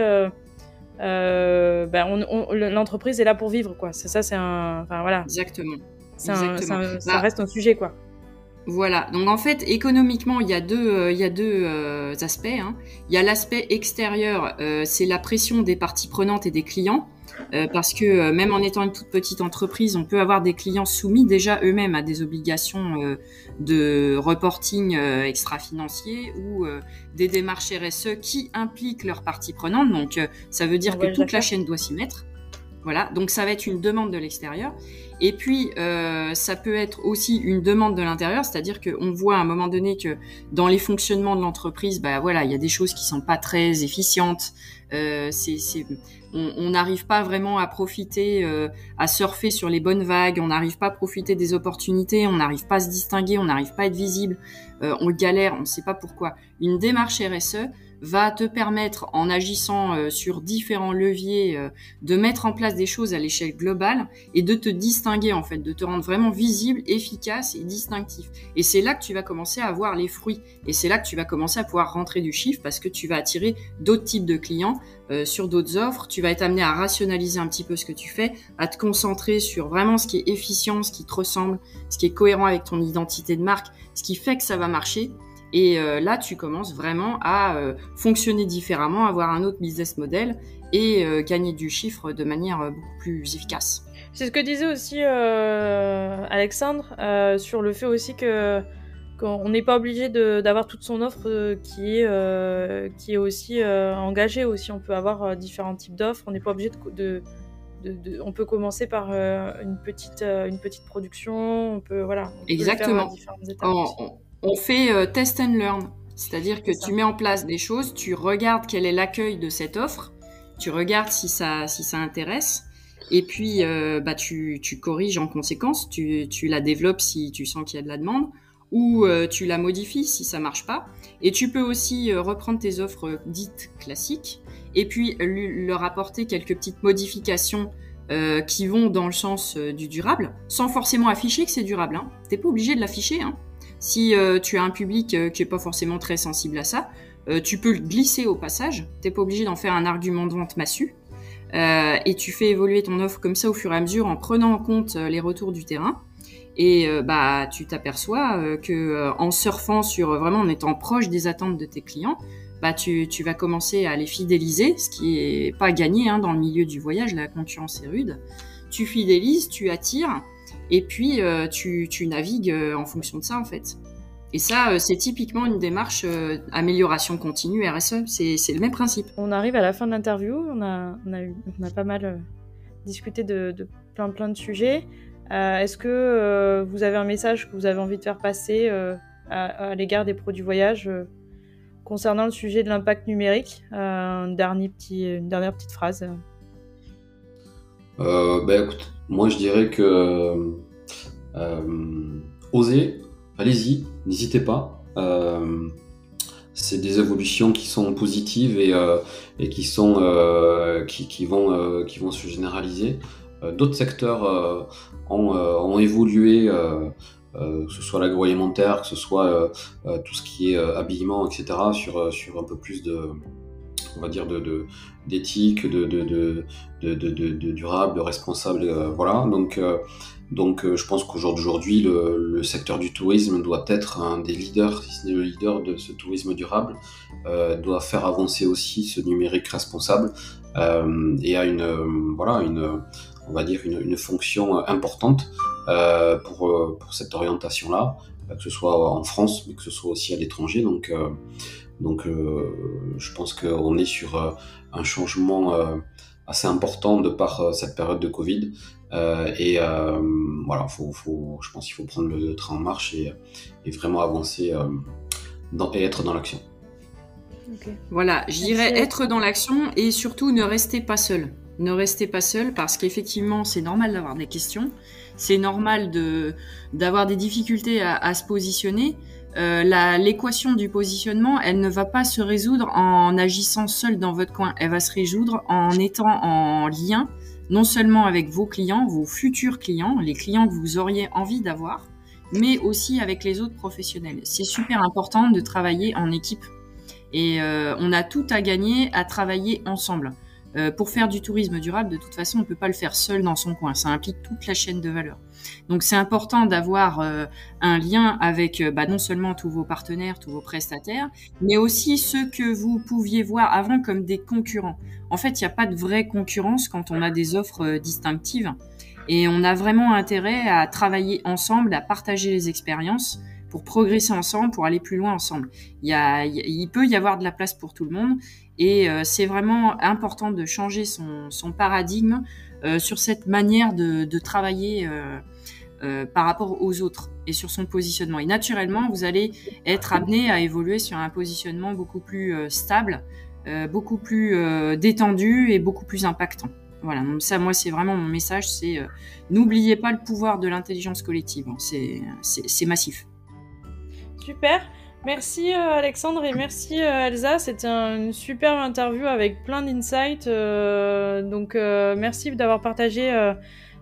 euh, ben l'entreprise est là pour vivre, quoi. C'est ça, c'est un. Enfin, voilà. Exactement. ça bah, reste un sujet, quoi. Voilà. Donc en fait, économiquement, il y a deux, euh, il y a deux euh, aspects. Hein. Il y a l'aspect extérieur, c'est la pression des parties prenantes et des clients. Euh, parce que euh, même en étant une toute petite entreprise, on peut avoir des clients soumis déjà eux-mêmes à des obligations euh, de reporting extra-financier ou des démarches RSE qui impliquent leurs parties prenantes. Donc ça veut dire que toute la chaîne doit s'y mettre. Voilà, donc ça va être une demande de l'extérieur. Et puis, euh, ça peut être aussi une demande de l'intérieur, c'est-à-dire qu'on voit à un moment donné que dans les fonctionnements de l'entreprise, bah voilà, il y a des choses qui sont pas très efficientes. Euh, on n'arrive pas vraiment à profiter, euh, à surfer sur les bonnes vagues. On n'arrive pas à profiter des opportunités. On n'arrive pas à se distinguer. On n'arrive pas à être visible. Euh, on galère. On ne sait pas pourquoi. Une démarche RSE, va te permettre, en agissant euh, sur différents leviers, euh, de mettre en place des choses à l'échelle globale et de te distinguer en fait, de te rendre vraiment visible, efficace et distinctif. Et c'est là que tu vas commencer à avoir les fruits. Et c'est là que tu vas commencer à pouvoir rentrer du chiffre parce que tu vas attirer d'autres types de clients euh, sur d'autres offres. Tu vas être amené à rationaliser un petit peu ce que tu fais, à te concentrer sur vraiment ce qui est efficient, ce qui te ressemble, ce qui est cohérent avec ton identité de marque, ce qui fait que ça va marcher. Et euh, là, tu commences vraiment à euh, fonctionner différemment, avoir un autre business model et euh, gagner du chiffre de manière beaucoup plus efficace. C'est ce que disait aussi Alexandre sur le fait aussi que qu'on n'est pas obligé d'avoir toute son offre qui est qui est aussi engagée aussi. On peut avoir différents types d'offres. On n'est pas obligé de, de on peut commencer par une petite une petite production. On peut voilà. Exactement on fait euh, test and learn. C'est-à-dire que tu mets en place des choses, tu regardes quel est l'accueil de cette offre, tu regardes si ça, si ça intéresse, et puis euh, bah, tu, corriges en conséquence, tu, la développes si tu sens qu'il y a de la demande, ou euh, tu la modifies si ça marche pas. Et tu peux aussi reprendre tes offres dites classiques, et puis leur apporter quelques petites modifications qui vont dans le sens du durable, sans forcément afficher que c'est durable. Hein. T'es pas obligé de l'afficher. Hein. Si euh, tu as un public qui est pas forcément très sensible à ça, tu peux le glisser au passage. T'es pas obligé d'en faire un argument de vente massu. et tu fais évoluer ton offre comme ça au fur et à mesure en prenant en compte les retours du terrain. Et bah tu t'aperçois que en surfant sur vraiment en étant proche des attentes de tes clients, bah tu, tu, vas commencer à les fidéliser, ce qui est pas gagné hein, dans le milieu du voyage, la concurrence est rude. Tu fidélises, tu attires, et puis euh, tu, navigues euh, en fonction de ça en fait. Et ça, euh, c'est typiquement une démarche amélioration continue, RSE, c'est le même principe. On arrive à la fin de l'interview, on a, pas mal discuté de, plein plein de sujets. Est-ce que vous avez un message que vous avez envie de faire passer à, l'égard des produits voyage concernant le sujet de l'impact numérique, euh, une dernière petite phrase. Euh, ben, écoute, moi je dirais que euh, osez, allez-y, n'hésitez pas. c'est des évolutions qui sont positives et, et qui, sont, qui, qui, vont, qui vont se généraliser. D'autres secteurs ont, ont, évolué euh, que ce soit l'agroalimentaire, que ce soit euh, euh, tout ce qui est habillement, etc., sur, sur un peu plus de, on va dire, de, d'éthique, de, de, de, durable, de responsable. voilà. Donc, donc je pense qu'aujourd'hui, le, le, secteur du tourisme doit être un des leaders, si ce n'est le leader de ce tourisme durable, doit faire avancer aussi ce numérique responsable et a une, voilà, une, on va dire, une, une fonction importante euh, pour, euh, pour cette orientation-là, que ce soit en France, mais que ce soit aussi à l'étranger. Donc, euh, donc je pense qu'on est sur un changement assez important de par cette période de Covid. et voilà, faut, faut, je pense qu'il faut prendre le train en marche et, et vraiment avancer dans, et être dans l'action. Voilà, je dirais être dans l'action et surtout ne restez pas seul. Ne restez pas seul parce qu'effectivement, c'est normal d'avoir des questions c'est normal de d'avoir des difficultés à, se positionner. Euh, l'équation du positionnement, elle ne va pas se résoudre en agissant seul dans votre coin. Elle va se résoudre en étant en lien non seulement avec vos clients, vos futurs clients, les clients que vous auriez envie d'avoir, mais aussi avec les autres professionnels. C'est super important de travailler en équipe. Et euh, on a tout à gagner à travailler ensemble. Euh, pour faire du tourisme durable, de toute façon, on ne peut pas le faire seul dans son coin. Ça implique toute la chaîne de valeur. Donc, c'est important d'avoir euh, un lien avec euh, bah, non seulement tous vos partenaires, tous vos prestataires, mais aussi ceux que vous pouviez voir avant comme des concurrents. En fait, il n'y a pas de vraie concurrence quand on a des offres distinctives. Et on a vraiment intérêt à travailler ensemble, à partager les expériences pour progresser ensemble, pour aller plus loin ensemble. Il, peut y avoir de la place pour tout le monde et euh, c'est vraiment important de changer son, son paradigme euh, sur cette manière de, de travailler euh, euh, par rapport aux autres et sur son positionnement. Et naturellement, vous allez être amené à évoluer sur un positionnement beaucoup plus euh, stable, beaucoup plus détendu et beaucoup plus impactant. Voilà, donc ça, moi, c'est vraiment mon message, c'est n'oubliez pas le pouvoir de l'intelligence collective. Hein. C'est massif. Super. Merci euh, Alexandre et merci euh, Elsa. C'était une superbe interview avec plein d'insights. Euh, donc merci d'avoir partagé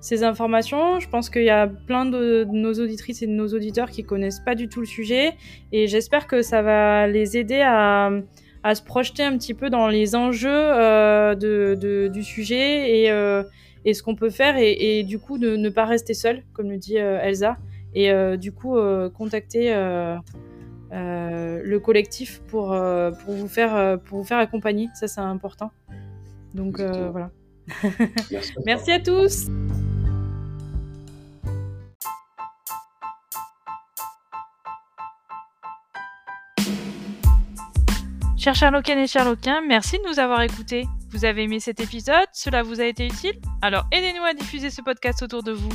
ces informations. Je pense qu'il y a plein de, nos auditrices et de nos auditeurs qui connaissent pas du tout le sujet et j'espère que ça va les aider à, se projeter un petit peu dans les enjeux du sujet et, ce qu'on peut faire et, du coup ne pas rester seul, comme le dit Elsa, et du coup contacter le collectif pour, euh, pour, vous faire, euh, pour vous faire accompagner. Ça, c'est important. Donc voilà. Merci, à tous. Chers Sherlockiennes et Sherlockiens, merci de nous avoir écoutés. Vous avez aimé cet épisode? Cela vous a été utile? Alors aidez-nous à diffuser ce podcast autour de vous.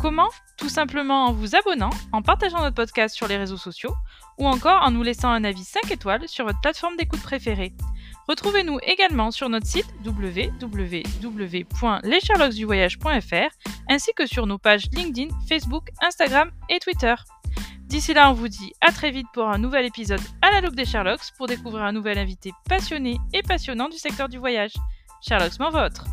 Comment? Tout simplement en vous abonnant, en partageant notre podcast sur les réseaux sociaux ou encore en nous laissant un avis 5 étoiles sur votre plateforme d'écoute préférée. Retrouvez-nous également sur notre site www.lescharlocksduvoyage.fr ainsi que sur nos pages LinkedIn, Facebook, Instagram et Twitter. D'ici là, on vous dit à très vite pour un nouvel épisode à la loupe des Sherlocks pour découvrir un nouvel invité passionné et passionnant du secteur du voyage. Sherlock's m'en votre